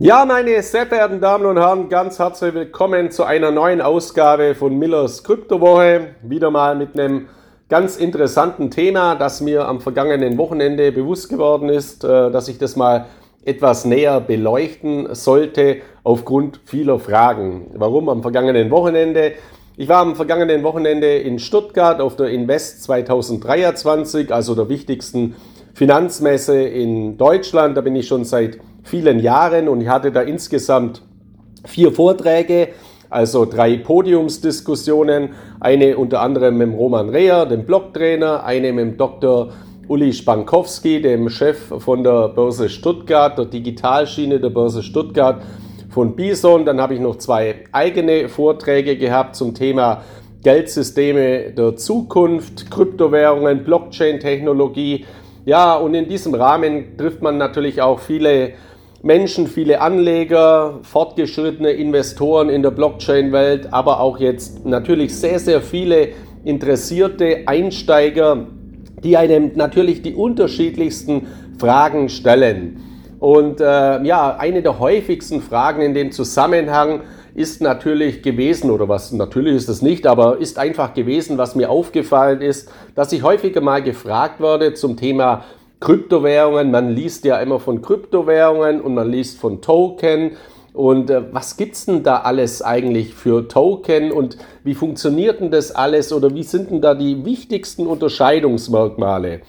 Ja, meine sehr verehrten Damen und Herren, ganz herzlich willkommen zu einer neuen Ausgabe von Millers Kryptowoche. Wieder mal mit einem ganz interessanten Thema, das mir am vergangenen Wochenende bewusst geworden ist, äh, dass ich das mal etwas näher beleuchten sollte aufgrund vieler Fragen. Warum am vergangenen Wochenende? Ich war am vergangenen Wochenende in Stuttgart auf der Invest 2023, also der wichtigsten Finanzmesse in Deutschland. Da bin ich schon seit vielen Jahren und ich hatte da insgesamt vier Vorträge, also drei Podiumsdiskussionen, eine unter anderem mit Roman Reher, dem Blogtrainer, eine mit Dr. Uli Spankowski, dem Chef von der Börse Stuttgart, der Digitalschiene der Börse Stuttgart von Bison. Dann habe ich noch zwei eigene Vorträge gehabt zum Thema Geldsysteme der Zukunft, Kryptowährungen, Blockchain-Technologie. Ja, und in diesem Rahmen trifft man natürlich auch viele Menschen, viele Anleger, fortgeschrittene Investoren in der Blockchain-Welt, aber auch jetzt natürlich sehr, sehr viele interessierte Einsteiger, die einem natürlich die unterschiedlichsten Fragen stellen. Und äh, ja, eine der häufigsten Fragen in dem Zusammenhang ist natürlich gewesen, oder was natürlich ist es nicht, aber ist einfach gewesen, was mir aufgefallen ist, dass ich häufiger mal gefragt werde zum Thema Kryptowährungen. Man liest ja immer von Kryptowährungen und man liest von Token. Und äh, was gibt's denn da alles eigentlich für Token und wie funktioniert denn das alles oder wie sind denn da die wichtigsten Unterscheidungsmerkmale?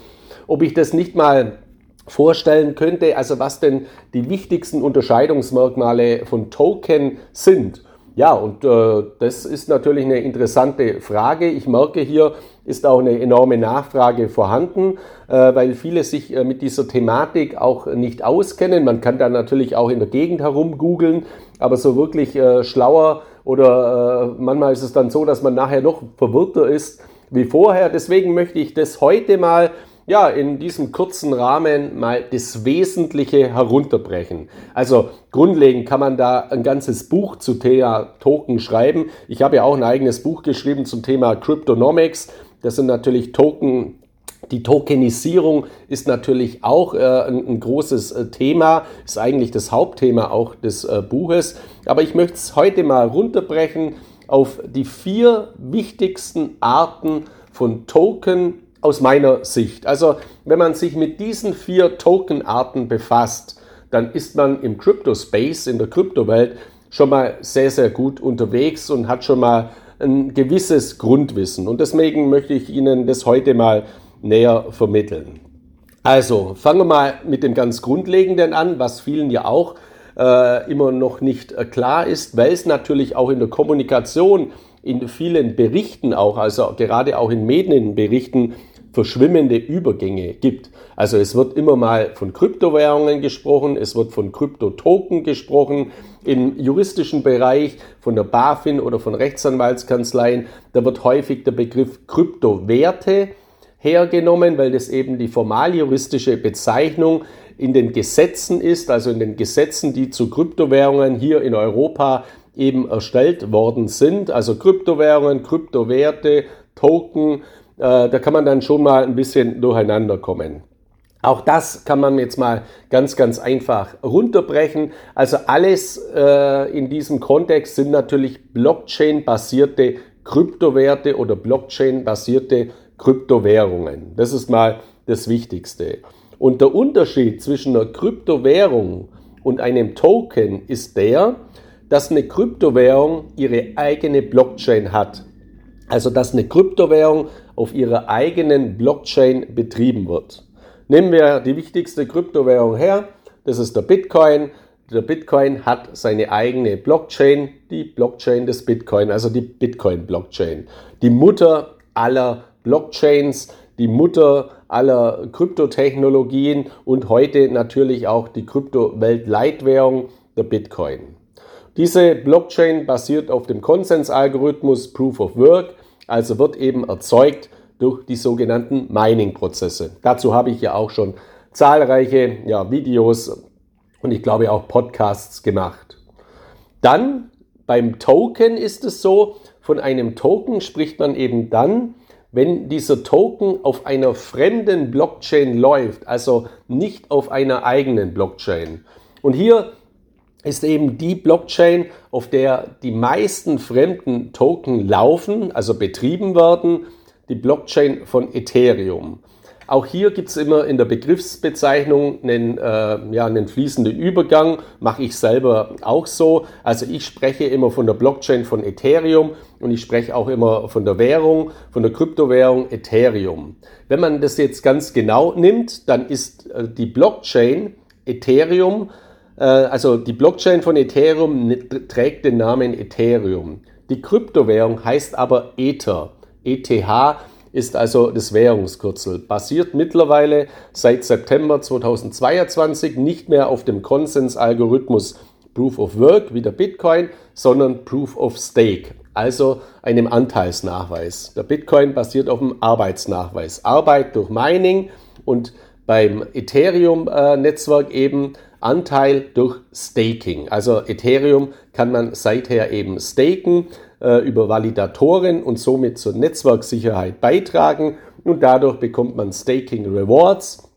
Ob ich das nicht mal vorstellen könnte, also was denn die wichtigsten Unterscheidungsmerkmale von Token sind. Ja, und äh, das ist natürlich eine interessante Frage. Ich merke hier, ist auch eine enorme Nachfrage vorhanden, äh, weil viele sich äh, mit dieser Thematik auch nicht auskennen. Man kann da natürlich auch in der Gegend herum googeln, aber so wirklich äh, schlauer oder äh, manchmal ist es dann so, dass man nachher noch verwirrter ist wie vorher. Deswegen möchte ich das heute mal ja, in diesem kurzen Rahmen mal das Wesentliche herunterbrechen. Also grundlegend kann man da ein ganzes Buch zu Thema Token schreiben. Ich habe ja auch ein eigenes Buch geschrieben zum Thema Cryptonomics. Das sind natürlich Token, die Tokenisierung ist natürlich auch äh, ein, ein, großes äh, Thema, ist eigentlich das Hauptthema auch des äh, Buches. Aber ich möchte es heute mal runterbrechen auf die vier wichtigsten Arten von Token aus meiner Sicht. Also wenn man sich mit diesen vier Tokenarten befasst, dann ist man im Crypto-Space, in der Kryptowelt, schon mal sehr, sehr gut unterwegs und hat schon mal ein gewisses Grundwissen. Und deswegen möchte ich Ihnen das heute mal näher vermitteln. Also fangen wir mal mit dem ganz Grundlegenden an, was vielen ja auch äh, immer noch nicht äh, klar ist, weil es natürlich auch in der Kommunikation in vielen Berichten auch, also gerade auch in Medienberichten, verschwimmende Übergänge gibt. Also es wird immer mal von Kryptowährungen gesprochen, es wird von Kryptotoken gesprochen, im juristischen Bereich von der BaFin oder von Rechtsanwaltskanzleien, da wird häufig der Begriff Kryptowerte hergenommen, weil das eben die formaljuristische Bezeichnung in den Gesetzen ist, also in den Gesetzen, die zu Kryptowährungen hier in Europa eben erstellt worden sind. Also Kryptowährungen, Kryptowerte, Token, äh, da kann man dann schon mal ein bisschen durcheinander kommen. Auch das kann man jetzt mal ganz, ganz einfach runterbrechen. Also alles äh, in diesem Kontext sind natürlich Blockchain-basierte Kryptowerte oder Blockchain-basierte Kryptowährungen. Das ist mal das Wichtigste. Und der Unterschied zwischen einer Kryptowährung und einem Token ist der, dass eine Kryptowährung ihre eigene Blockchain hat. Also dass eine Kryptowährung auf ihrer eigenen Blockchain betrieben wird. Nehmen wir die wichtigste Kryptowährung her, das ist der Bitcoin. Der Bitcoin hat seine eigene Blockchain, die Blockchain des Bitcoin, also die Bitcoin-Blockchain. Die Mutter aller Blockchains, die Mutter aller Kryptotechnologien und heute natürlich auch die Kryptowelt-Leitwährung, der Bitcoin. Diese Blockchain basiert auf dem Konsensalgorithmus Proof of Work also wird eben erzeugt durch die sogenannten Mining-Prozesse. Dazu habe ich ja auch schon zahlreiche ja, Videos und ich glaube auch Podcasts gemacht. Dann beim Token ist es so, von einem Token spricht man eben dann, wenn dieser Token auf einer fremden Blockchain läuft, also nicht auf einer eigenen Blockchain. Und hier ist eben die Blockchain, auf der die meisten fremden Token laufen, also betrieben werden, die Blockchain von Ethereum. Auch hier gibt es immer in der Begriffsbezeichnung einen, äh, ja, einen fließenden Übergang, mache ich selber auch so. Also ich spreche immer von der Blockchain von Ethereum und ich spreche auch immer von der Währung, von der Kryptowährung Ethereum. Wenn man das jetzt ganz genau nimmt, dann ist äh, die Blockchain Ethereum, äh, also die Blockchain von Ethereum trägt den Namen Ethereum. Die Kryptowährung heißt aber Ether. ETH ist also das Währungskürzel. Basiert mittlerweile seit September 2022 nicht mehr auf dem Konsensalgorithmus Proof of Work wie der Bitcoin, sondern Proof of Stake, also einem Anteilsnachweis. Der Bitcoin basiert auf dem Arbeitsnachweis. Arbeit durch Mining und beim Ethereum-Netzwerk eben Anteil durch Staking. Also Ethereum kann man seither eben staken äh, über Validatoren und somit zur Netzwerksicherheit beitragen und dadurch bekommt man Staking Rewards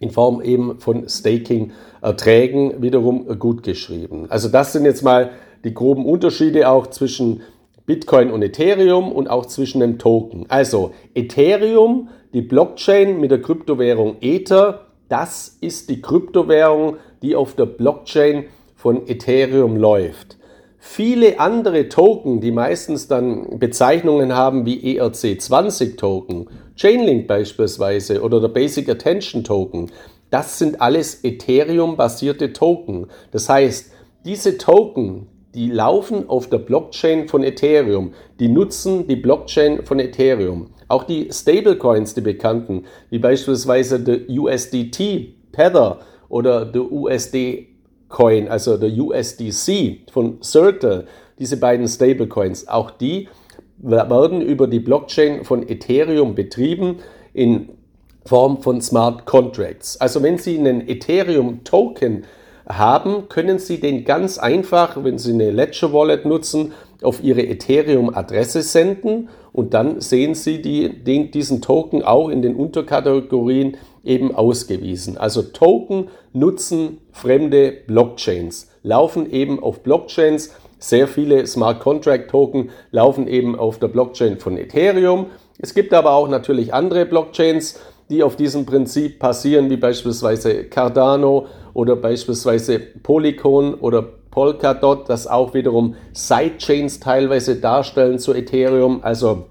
in Form eben von Staking Erträgen wiederum gut geschrieben. Also das sind jetzt mal die groben Unterschiede auch zwischen Bitcoin und Ethereum und auch zwischen dem Token. Also Ethereum, die Blockchain mit der Kryptowährung Ether, das ist die Kryptowährung, die auf der Blockchain von Ethereum läuft. Viele andere Token, die meistens dann Bezeichnungen haben wie ERC20 Token, Chainlink beispielsweise oder der Basic Attention Token, das sind alles Ethereum-basierte Token. Das heißt, diese Token, die laufen auf der Blockchain von Ethereum, die nutzen die Blockchain von Ethereum. Auch die Stablecoins, die bekannten, wie beispielsweise der USDT, Tether oder der USD Coin, also der USDC von Circle, diese beiden Stablecoins, auch die werden über die Blockchain von Ethereum betrieben in Form von Smart Contracts. Also wenn Sie einen Ethereum Token haben, können Sie den ganz einfach, wenn Sie eine Ledger Wallet nutzen, auf Ihre Ethereum-Adresse senden und dann sehen Sie die, den, diesen Token auch in den Unterkategorien eben ausgewiesen. Also Token nutzen fremde Blockchains, laufen eben auf Blockchains. Sehr viele Smart Contract Token laufen eben auf der Blockchain von Ethereum. Es gibt aber auch natürlich andere Blockchains, die auf diesem Prinzip passieren, wie beispielsweise Cardano oder beispielsweise Polygon oder Polkadot, das auch wiederum Sidechains teilweise darstellen zu Ethereum, also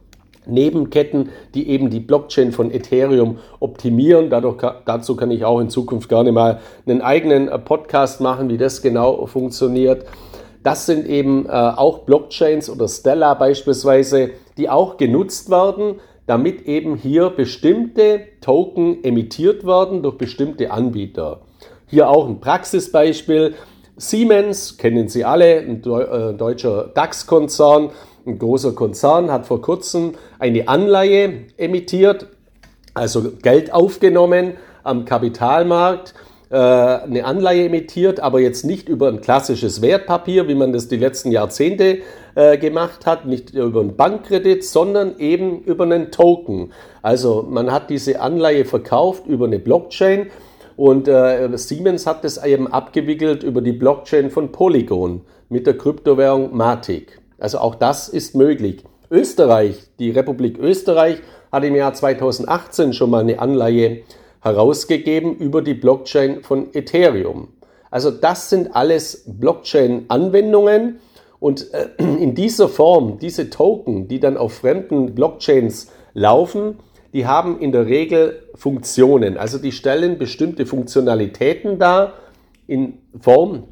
Nebenketten, die eben die Blockchain von Ethereum optimieren. Dadurch, dazu kann ich auch in Zukunft gerne mal einen eigenen äh, Podcast machen, wie das genau funktioniert. Das sind eben äh, auch Blockchains oder Stellar beispielsweise, die auch genutzt werden, damit eben hier bestimmte Token emittiert werden durch bestimmte Anbieter. Hier auch ein Praxisbeispiel. Siemens, kennen Sie alle, ein äh, deutscher DAX-Konzern, ein großer Konzern, hat vor kurzem eine Anleihe emittiert, also Geld aufgenommen am Kapitalmarkt, äh, eine Anleihe emittiert, aber jetzt nicht über ein klassisches Wertpapier, wie man das die letzten Jahrzehnte äh, gemacht hat, nicht über einen Bankkredit, sondern eben über einen Token. Also man hat diese Anleihe verkauft über eine Blockchain und äh, Siemens hat das eben abgewickelt über die Blockchain von Polygon mit der Kryptowährung Matic. Also auch das ist möglich. Österreich, die Republik Österreich, hat im Jahr 2018 schon mal eine Anleihe herausgegeben über die Blockchain von Ethereum. Also das sind alles Blockchain-Anwendungen und äh, in dieser Form, diese Token, die dann auf fremden Blockchains laufen, die haben in der Regel Funktionen. Also die stellen bestimmte Funktionalitäten dar in Form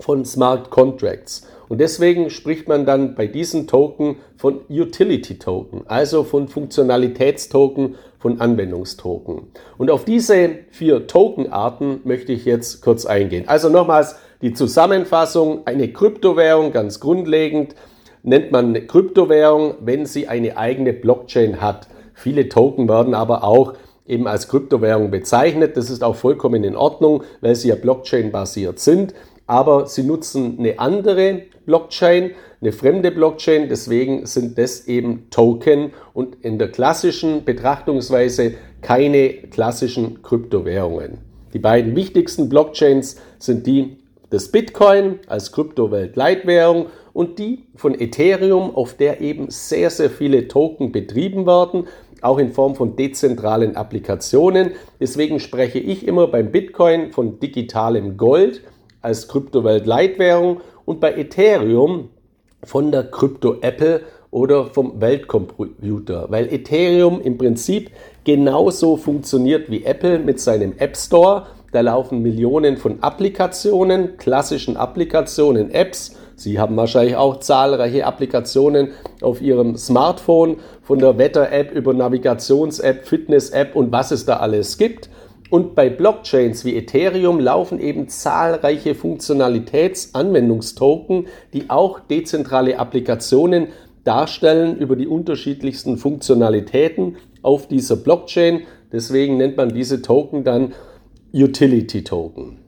von Smart Contracts. Und deswegen spricht man dann bei diesen Token von Utility Token, also von Funktionalitätstoken, von Anwendungstoken. Und auf diese vier Tokenarten möchte ich jetzt kurz eingehen. Also nochmals die Zusammenfassung, eine Kryptowährung ganz grundlegend nennt man eine Kryptowährung, wenn sie eine eigene Blockchain hat. Viele Token werden aber auch eben als Kryptowährung bezeichnet. Das ist auch vollkommen in Ordnung, weil sie ja Blockchain-basiert sind aber sie nutzen eine andere Blockchain, eine fremde Blockchain, deswegen sind das eben Token und in der klassischen Betrachtungsweise keine klassischen Kryptowährungen. Die beiden wichtigsten Blockchains sind die das Bitcoin als Kryptowelt-Leitwährung und die von Ethereum, auf der eben sehr, sehr viele Token betrieben werden, auch in Form von dezentralen Applikationen. Deswegen spreche ich immer beim Bitcoin von digitalem Gold als Kryptowelt-Leitwährung und bei Ethereum von der Krypto-Apple oder vom Weltcomputer, weil Ethereum im Prinzip genauso funktioniert wie Apple mit seinem App Store. Da laufen Millionen von Applikationen, klassischen Applikationen, Apps. Sie haben wahrscheinlich auch zahlreiche Applikationen auf Ihrem Smartphone, von der Wetter-App über Navigations-App, Fitness-App und was es da alles gibt. Und bei Blockchains wie Ethereum laufen eben zahlreiche Funktionalitätsanwendungstoken, die auch dezentrale Applikationen darstellen über die unterschiedlichsten Funktionalitäten auf dieser Blockchain. Deswegen nennt man diese Token dann Utility Token.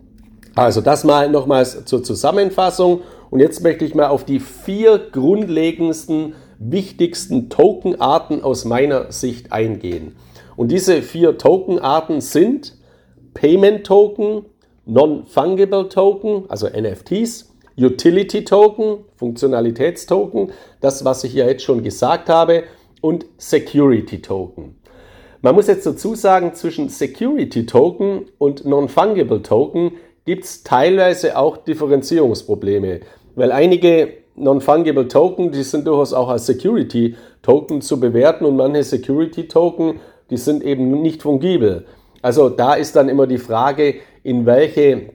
Also das mal nochmals zur Zusammenfassung. Und jetzt möchte ich mal auf die vier grundlegendsten, wichtigsten Tokenarten aus meiner Sicht eingehen. Und diese vier Tokenarten sind Payment Token, Non-Fungible Token, also NFTs, Utility Token, Funktionalitätstoken, das, was ich ja jetzt schon gesagt habe, und Security Token. Man muss jetzt dazu sagen, zwischen Security Token und Non-Fungible Token gibt es teilweise auch Differenzierungsprobleme, weil einige Non-Fungible Token, die sind durchaus auch als Security Token zu bewerten und manche Security Token, die sind eben nicht fungibel. Also da ist dann immer die Frage, in welche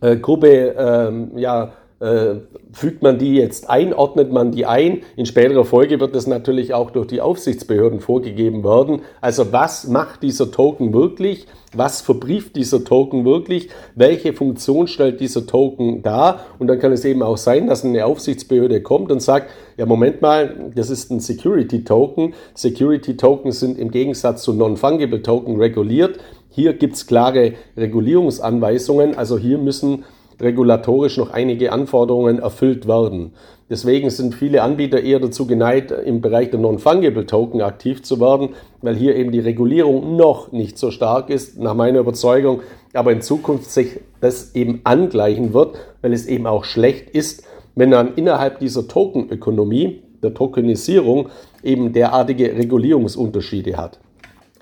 äh, Gruppe ähm, ja, äh, fügt man die jetzt ein, ordnet man die ein. In späterer Folge wird das natürlich auch durch die Aufsichtsbehörden vorgegeben werden. Also was macht dieser Token wirklich? Was verbrieft dieser Token wirklich? Welche Funktion stellt dieser Token dar? Und dann kann es eben auch sein, dass eine Aufsichtsbehörde kommt und sagt, ja Moment mal, das ist ein Security Token. Security Tokens sind im Gegensatz zu Non-Fungible Token reguliert. Hier gibt es klare Regulierungsanweisungen. Also hier müssen regulatorisch noch einige Anforderungen erfüllt werden. Deswegen sind viele Anbieter eher dazu geneigt, im Bereich der Non-Fungible Token aktiv zu werden, weil hier eben die Regulierung noch nicht so stark ist, nach meiner Überzeugung, aber in Zukunft sich das eben angleichen wird, weil es eben auch schlecht ist, wenn man innerhalb dieser Tokenökonomie, der Tokenisierung, eben derartige Regulierungsunterschiede hat.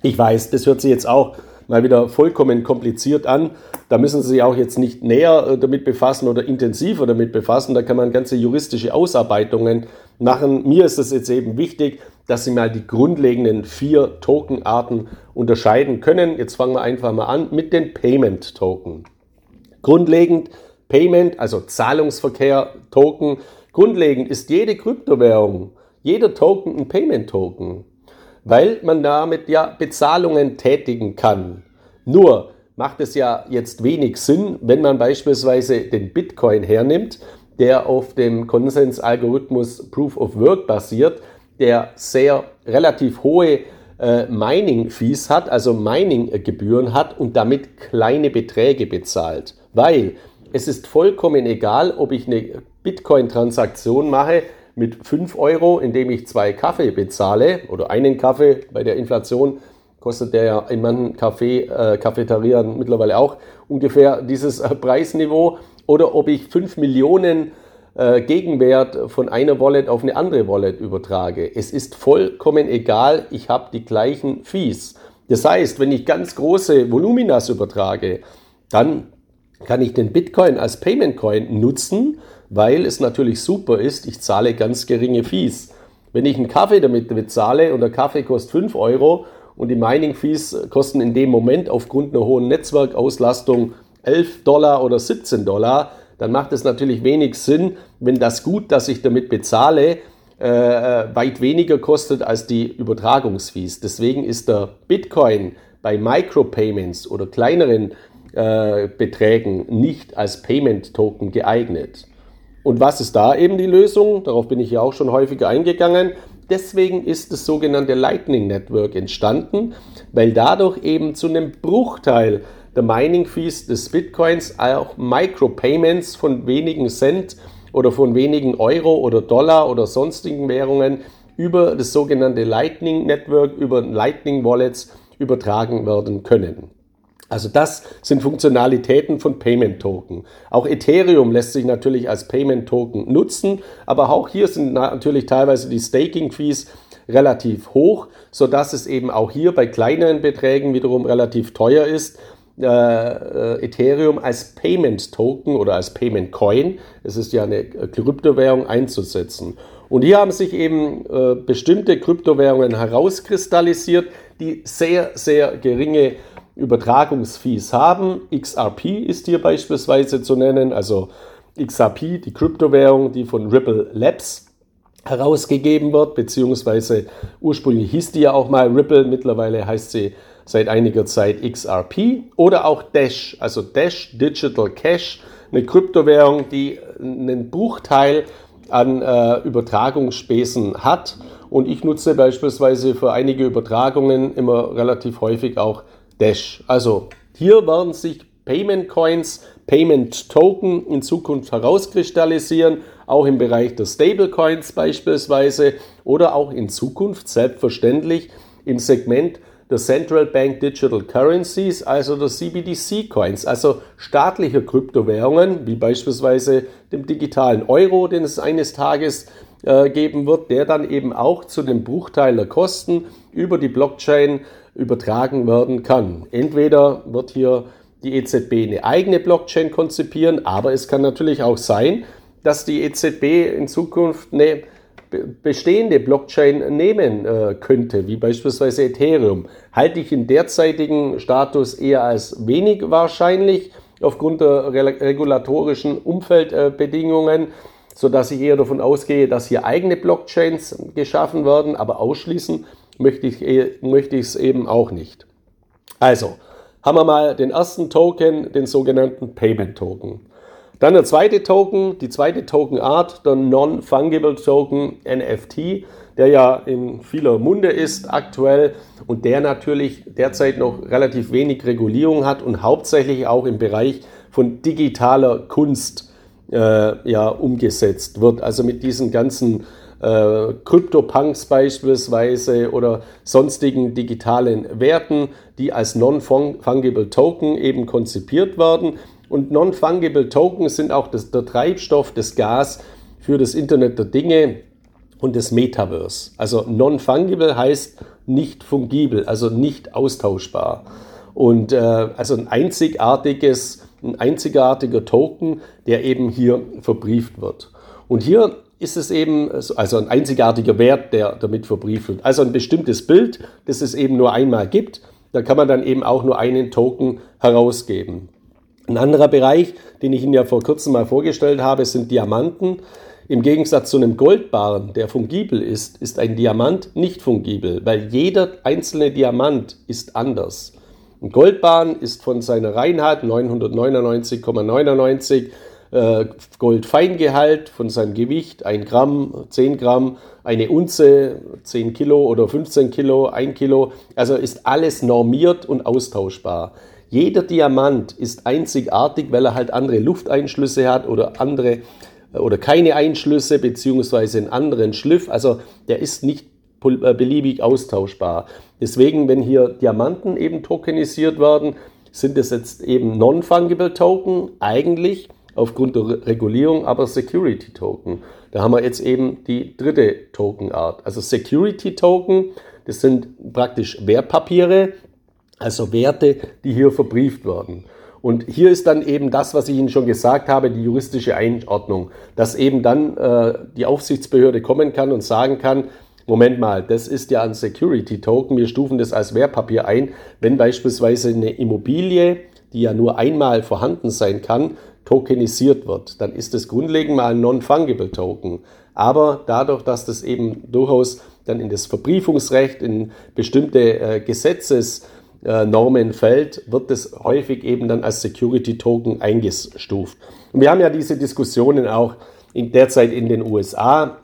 Ich weiß, das hört sich jetzt auch mal wieder vollkommen kompliziert an. Da müssen Sie sich auch jetzt nicht näher äh, damit befassen oder intensiver damit befassen. Da kann man ganze juristische Ausarbeitungen machen. Mir ist es jetzt eben wichtig, dass Sie mal die grundlegenden vier Tokenarten unterscheiden können. Jetzt fangen wir einfach mal an mit den Payment Token. Grundlegend Payment, also Zahlungsverkehr, Token. Grundlegend ist jede Kryptowährung, jeder Token ein Payment Token weil man damit ja Bezahlungen tätigen kann. Nur macht es ja jetzt wenig Sinn, wenn man beispielsweise den Bitcoin hernimmt, der auf dem Konsensalgorithmus Proof of Work basiert, der sehr relativ hohe äh, Mining-Fees hat, also Mining-Gebühren hat und damit kleine Beträge bezahlt. Weil es ist vollkommen egal, ob ich eine Bitcoin-Transaktion mache, mit 5 Euro, indem ich zwei Kaffee bezahle oder einen Kaffee bei der Inflation kostet der ja in manchen Kaffee, äh, Cafeterian mittlerweile auch ungefähr dieses äh, Preisniveau oder ob ich 5 Millionen äh, Gegenwert von einer Wallet auf eine andere Wallet übertrage. Es ist vollkommen egal, ich habe die gleichen Fees. Das heißt, wenn ich ganz große Voluminas übertrage, dann kann ich den Bitcoin als Payment Coin nutzen weil es natürlich super ist, ich zahle ganz geringe Fees. Wenn ich einen Kaffee damit bezahle und der Kaffee kostet 5 Euro und die Mining Fees kosten in dem Moment aufgrund einer hohen Netzwerkauslastung 11 Dollar oder 17 Dollar, dann macht es natürlich wenig Sinn, wenn das Gut, das ich damit bezahle, äh, weit weniger kostet als die Übertragungsfees. Deswegen ist der Bitcoin bei Micropayments oder kleineren äh, Beträgen nicht als Payment Token geeignet. Und was ist da eben die Lösung? Darauf bin ich ja auch schon häufiger eingegangen. Deswegen ist das sogenannte Lightning Network entstanden, weil dadurch eben zu einem Bruchteil der Mining Fees des Bitcoins auch Micropayments von wenigen Cent oder von wenigen Euro oder Dollar oder sonstigen Währungen über das sogenannte Lightning Network, über Lightning Wallets übertragen werden können. Also das sind Funktionalitäten von Payment Token. Auch Ethereum lässt sich natürlich als Payment Token nutzen, aber auch hier sind natürlich teilweise die Staking Fees relativ hoch, so dass es eben auch hier bei kleineren Beträgen wiederum relativ teuer ist, äh, äh, Ethereum als Payment Token oder als Payment Coin, es ist ja eine Kryptowährung, einzusetzen. Und hier haben sich eben äh, bestimmte Kryptowährungen herauskristallisiert, die sehr, sehr geringe Übertragungsfees haben. XRP ist hier beispielsweise zu nennen, also XRP, die Kryptowährung, die von Ripple Labs herausgegeben wird, beziehungsweise ursprünglich hieß die ja auch mal Ripple, mittlerweile heißt sie seit einiger Zeit XRP oder auch Dash, also Dash Digital Cash, eine Kryptowährung, die einen Bruchteil an äh, Übertragungsspäßen hat. Und ich nutze beispielsweise für einige Übertragungen immer relativ häufig auch Dash. Also hier werden sich Payment Coins, Payment Token in Zukunft herauskristallisieren, auch im Bereich der Stablecoins beispielsweise oder auch in Zukunft selbstverständlich im Segment der Central Bank Digital Currencies, also der CBDC Coins, also staatliche Kryptowährungen, wie beispielsweise dem digitalen Euro, den es eines Tages äh, geben wird, der dann eben auch zu dem Bruchteil der Kosten über die Blockchain übertragen werden kann. Entweder wird hier die EZB eine eigene Blockchain konzipieren, aber es kann natürlich auch sein, dass die EZB in Zukunft eine bestehende Blockchain nehmen äh, könnte, wie beispielsweise Ethereum, halte ich im derzeitigen Status eher als wenig wahrscheinlich aufgrund der regulatorischen Umfeldbedingungen, sodass ich eher davon ausgehe, dass hier eigene Blockchains geschaffen werden, aber ausschließen möchte ich, eh, möchte ich es eben auch nicht. Also, haben wir mal den ersten Token, den sogenannten Payment Token. Dann der zweite Token, die zweite Tokenart, der Non-Fungible Token NFT, der ja in vieler Munde ist aktuell und der natürlich derzeit noch relativ wenig Regulierung hat und hauptsächlich auch im Bereich von digitaler Kunst äh, ja, umgesetzt wird. Also mit diesen ganzen äh, CryptoPunks beispielsweise oder sonstigen digitalen Werten, die als Non-Fungible Token eben konzipiert werden. Und Non-Fungible Tokens sind auch das, der Treibstoff, das Gas für das Internet der Dinge und das Metaverse. Also Non-Fungible heißt nicht fungibel, also nicht austauschbar. Und äh, also ein einzigartiges, ein einzigartiger Token, der eben hier verbrieft wird. Und hier ist es eben, also ein einzigartiger Wert, der damit verbrieft wird. Also ein bestimmtes Bild, das es eben nur einmal gibt. Da kann man dann eben auch nur einen Token herausgeben. Ein anderer Bereich, den ich Ihnen ja vor kurzem mal vorgestellt habe, sind Diamanten. Im Gegensatz zu einem Goldbarren, der fungibel ist, ist ein Diamant nicht fungibel, weil jeder einzelne Diamant ist anders. Ein Goldbarren ist von seiner Reinheit 999,99 äh, Goldfeingehalt, von seinem Gewicht 1 Gramm, 10 Gramm, eine Unze, 10 Kilo oder 15 Kilo, 1 Kilo. Also ist alles normiert und austauschbar. Jeder Diamant ist einzigartig, weil er halt andere Lufteinschlüsse hat oder andere äh, oder keine Einschlüsse beziehungsweise einen anderen Schliff. Also der ist nicht beliebig austauschbar. Deswegen, wenn hier Diamanten eben tokenisiert werden, sind es jetzt eben Non-Fungible Token eigentlich aufgrund der Regulierung, aber Security Token. Da haben wir jetzt eben die dritte Tokenart. Also Security Token, das sind praktisch Wertpapiere, also Werte, die hier verbrieft werden. Und hier ist dann eben das, was ich Ihnen schon gesagt habe, die juristische Einordnung, dass eben dann äh, die Aufsichtsbehörde kommen kann und sagen kann, Moment mal, das ist ja ein Security Token, wir stufen das als Wertpapier ein, wenn beispielsweise eine Immobilie, die ja nur einmal vorhanden sein kann, tokenisiert wird, dann ist das grundlegend mal ein Non-Fungible Token. Aber dadurch, dass das eben durchaus dann in das Verbriefungsrecht, in bestimmte äh, Gesetzes äh, fällt, wird es häufig eben dann als Security Token eingestuft. Und wir haben ja diese Diskussionen auch in derzeit in den USA,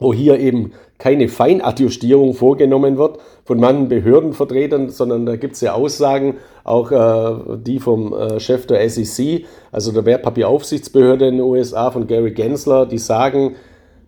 wo hier eben keine Feinadjustierung vorgenommen wird von manchen Behördenvertretern, sondern da gibt es ja Aussagen, auch äh, die vom äh, Chef der SEC, also der Wertpapieraufsichtsbehörde in den USA von Gary Gensler, die sagen,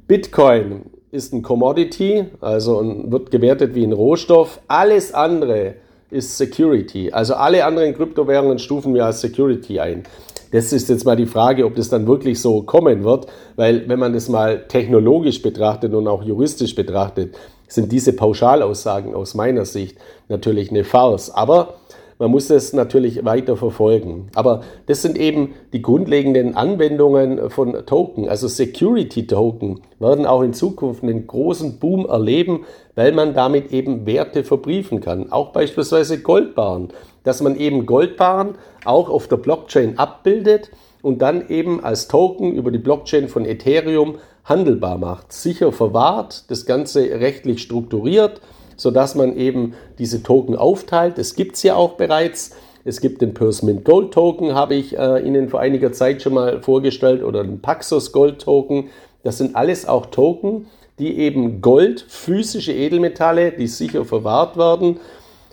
Bitcoin ist ein Commodity, also wird gewertet wie ein Rohstoff. Alles andere ist Security. Also alle anderen Kryptowährungen stufen wir als Security ein. Das ist jetzt mal die Frage, ob das dann wirklich so kommen wird, weil wenn man das mal technologisch betrachtet und auch juristisch betrachtet, sind diese Pauschalaussagen aus meiner Sicht natürlich eine Farce. Aber man muss es natürlich weiter verfolgen. Aber das sind eben die grundlegenden Anwendungen von Token. Also Security Token werden auch in Zukunft einen großen Boom erleben, weil man damit eben Werte verbriefen kann. Auch beispielsweise Goldbaren. Dass man eben Goldbaren auch auf der Blockchain abbildet und dann eben als Token über die Blockchain von Ethereum handelbar macht. Sicher verwahrt, das Ganze rechtlich strukturiert sodass man eben diese Token aufteilt. Das gibt es ja auch bereits. Es gibt den Mint Gold Token, habe ich äh, Ihnen vor einiger Zeit schon mal vorgestellt, oder den Paxos Gold Token. Das sind alles auch Token, die eben Gold, physische Edelmetalle, die sicher verwahrt werden,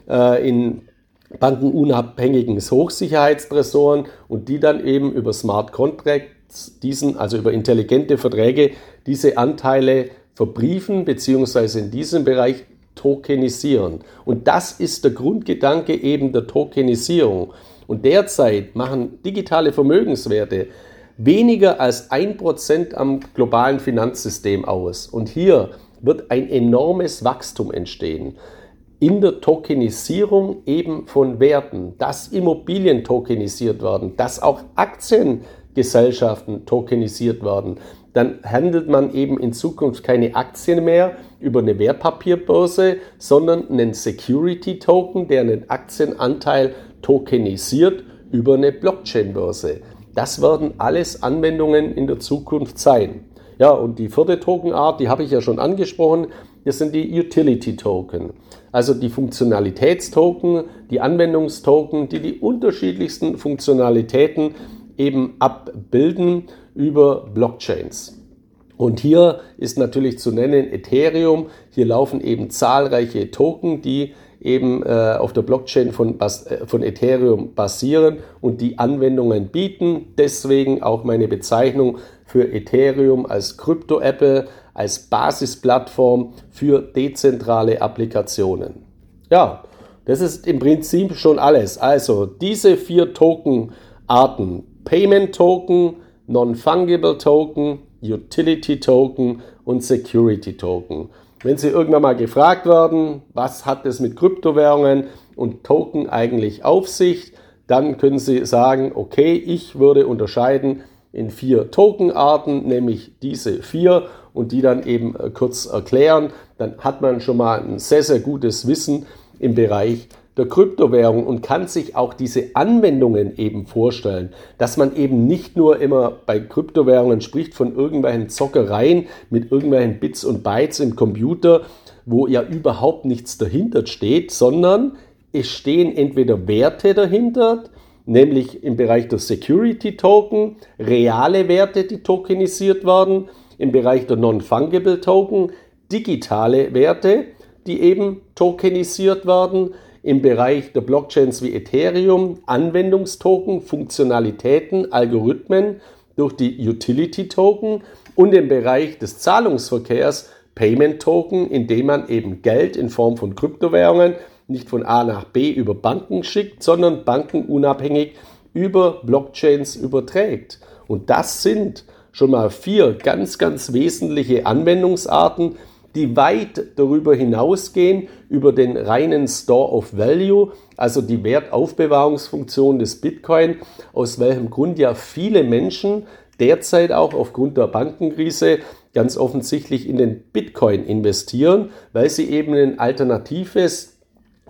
äh, in bankenunabhängigen Hochsicherheitstresoren und die dann eben über Smart Contracts, diesen, also über intelligente Verträge, diese Anteile verbriefen, beziehungsweise in diesem Bereich tokenisieren. Und das ist der Grundgedanke eben der Tokenisierung. Und derzeit machen digitale Vermögenswerte weniger als ein Prozent am globalen Finanzsystem aus. Und hier wird ein enormes Wachstum entstehen in der Tokenisierung eben von Werten, dass Immobilien tokenisiert werden, dass auch Aktiengesellschaften tokenisiert werden, dann handelt man eben in Zukunft keine Aktien mehr über eine Wertpapierbörse, sondern einen Security Token, der einen Aktienanteil tokenisiert über eine Blockchain-Börse. Das werden alles Anwendungen in der Zukunft sein. Ja, und die vierte Tokenart, die habe ich ja schon angesprochen, das sind die Utility Token. Also die Funktionalitätstoken, die Anwendungstoken, die die unterschiedlichsten Funktionalitäten eben abbilden über Blockchains. Und hier ist natürlich zu nennen Ethereum. Hier laufen eben zahlreiche Token, die eben äh, auf der Blockchain von, äh, von Ethereum basieren und die Anwendungen bieten. Deswegen auch meine Bezeichnung für Ethereum als Krypto-Apple, als Basisplattform für dezentrale Applikationen. Ja, das ist im Prinzip schon alles. Also diese vier Tokenarten, Payment Token, Non-Fungible Token, Utility Token und Security Token. Wenn Sie irgendwann mal gefragt werden, was hat es mit Kryptowährungen und Token eigentlich auf sich, dann können Sie sagen, okay, ich würde unterscheiden in vier Tokenarten, nämlich diese vier und die dann eben äh, kurz erklären. Dann hat man schon mal ein sehr, sehr gutes Wissen im Bereich der Kryptowährung und kann sich auch diese Anwendungen eben vorstellen, dass man eben nicht nur immer bei Kryptowährungen spricht von irgendwelchen Zockereien mit irgendwelchen Bits und Bytes im Computer, wo ja überhaupt nichts dahinter steht, sondern es stehen entweder Werte dahinter, nämlich im Bereich der Security Token, reale Werte, die tokenisiert werden, im Bereich der Non-Fungible Token, digitale Werte, die eben tokenisiert werden, im Bereich der Blockchains wie Ethereum Anwendungstoken, Funktionalitäten, Algorithmen durch die Utility Token und im Bereich des Zahlungsverkehrs Payment Token, indem man eben Geld in Form von Kryptowährungen nicht von A nach B über Banken schickt, sondern bankenunabhängig über Blockchains überträgt. Und das sind schon mal vier ganz, ganz wesentliche Anwendungsarten, die weit darüber hinausgehen, über den reinen Store of Value, also die Wertaufbewahrungsfunktion des Bitcoin, aus welchem Grund ja viele Menschen derzeit auch aufgrund der Bankenkrise ganz offensichtlich in den Bitcoin investieren, weil sie eben ein alternatives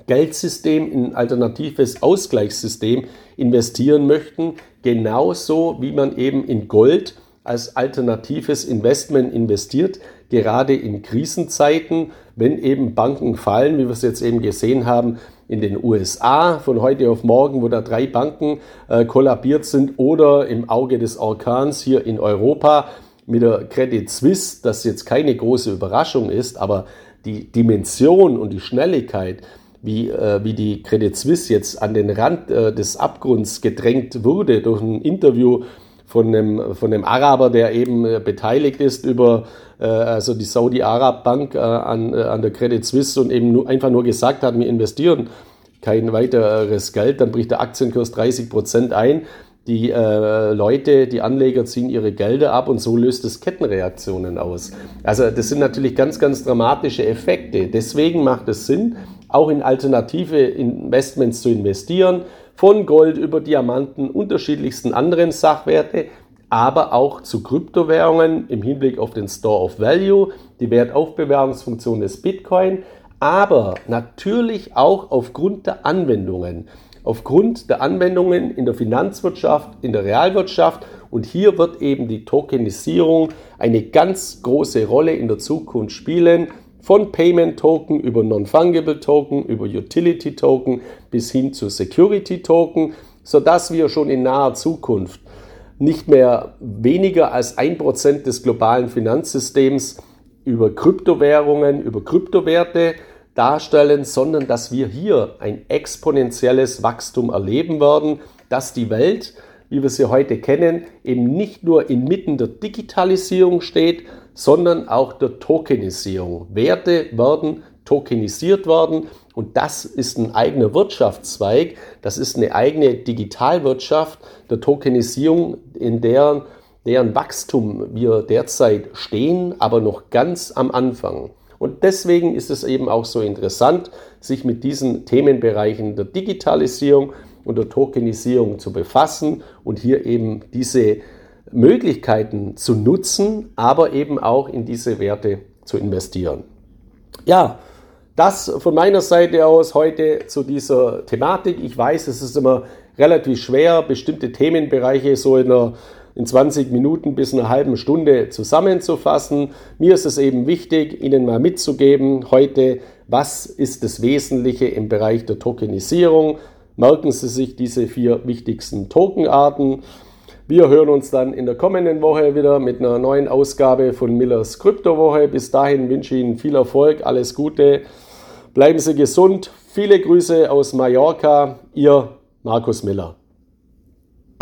Geldsystem, in ein alternatives Ausgleichssystem investieren möchten, genauso wie man eben in Gold als alternatives Investment investiert, gerade in Krisenzeiten, wenn eben Banken fallen, wie wir es jetzt eben gesehen haben in den USA von heute auf morgen, wo da drei Banken äh, kollabiert sind, oder im Auge des Orkans hier in Europa mit der Credit Suisse, das jetzt keine große Überraschung ist, aber die Dimension und die Schnelligkeit, wie, äh, wie die Credit Suisse jetzt an den Rand äh, des Abgrunds gedrängt wurde durch ein Interview von einem, von einem Araber, der eben äh, beteiligt ist über äh, also die Saudi Arab Bank äh, an, äh, an der Credit Suisse und eben nur, einfach nur gesagt hat, wir investieren kein weiteres Geld, dann bricht der Aktienkurs 30 Prozent ein. Die äh, Leute, die Anleger ziehen ihre Gelder ab und so löst es Kettenreaktionen aus. Also das sind natürlich ganz, ganz dramatische Effekte. Deswegen macht es Sinn, auch in alternative Investments zu investieren, von Gold über Diamanten, unterschiedlichsten anderen Sachwerte, aber auch zu Kryptowährungen im Hinblick auf den Store of Value, die Wertaufbewahrungsfunktion des Bitcoin, aber natürlich auch aufgrund der Anwendungen. Aufgrund der Anwendungen in der Finanzwirtschaft, in der Realwirtschaft und hier wird eben die Tokenisierung eine ganz große Rolle in der Zukunft spielen. Von Payment Token über Non-Fungible Token, über Utility Token bis hin zu Security Token, sodass wir schon in naher Zukunft nicht mehr weniger als ein Prozent des globalen Finanzsystems über Kryptowährungen, über Kryptowerte darstellen, sondern dass wir hier ein exponentielles Wachstum erleben werden, dass die Welt, wie wir sie heute kennen, eben nicht nur inmitten der Digitalisierung steht, sondern auch der Tokenisierung. Werte werden tokenisiert werden und das ist ein eigener Wirtschaftszweig, das ist eine eigene Digitalwirtschaft der Tokenisierung, in deren, deren Wachstum wir derzeit stehen, aber noch ganz am Anfang. Und deswegen ist es eben auch so interessant, sich mit diesen Themenbereichen der Digitalisierung und der Tokenisierung zu befassen und hier eben diese Möglichkeiten zu nutzen, aber eben auch in diese Werte zu investieren. Ja, das von meiner Seite aus heute zu dieser Thematik. Ich weiß, es ist immer relativ schwer, bestimmte Themenbereiche so in, einer, in 20 Minuten bis einer halben Stunde zusammenzufassen. Mir ist es eben wichtig, Ihnen mal mitzugeben heute, was ist das Wesentliche im Bereich der Tokenisierung. Merken Sie sich diese vier wichtigsten Tokenarten. Wir hören uns dann in der kommenden Woche wieder mit einer neuen Ausgabe von Millers Kryptowoche. Bis dahin wünsche ich Ihnen viel Erfolg, alles Gute. Bleiben Sie gesund. Viele Grüße aus Mallorca. Ihr Markus Miller.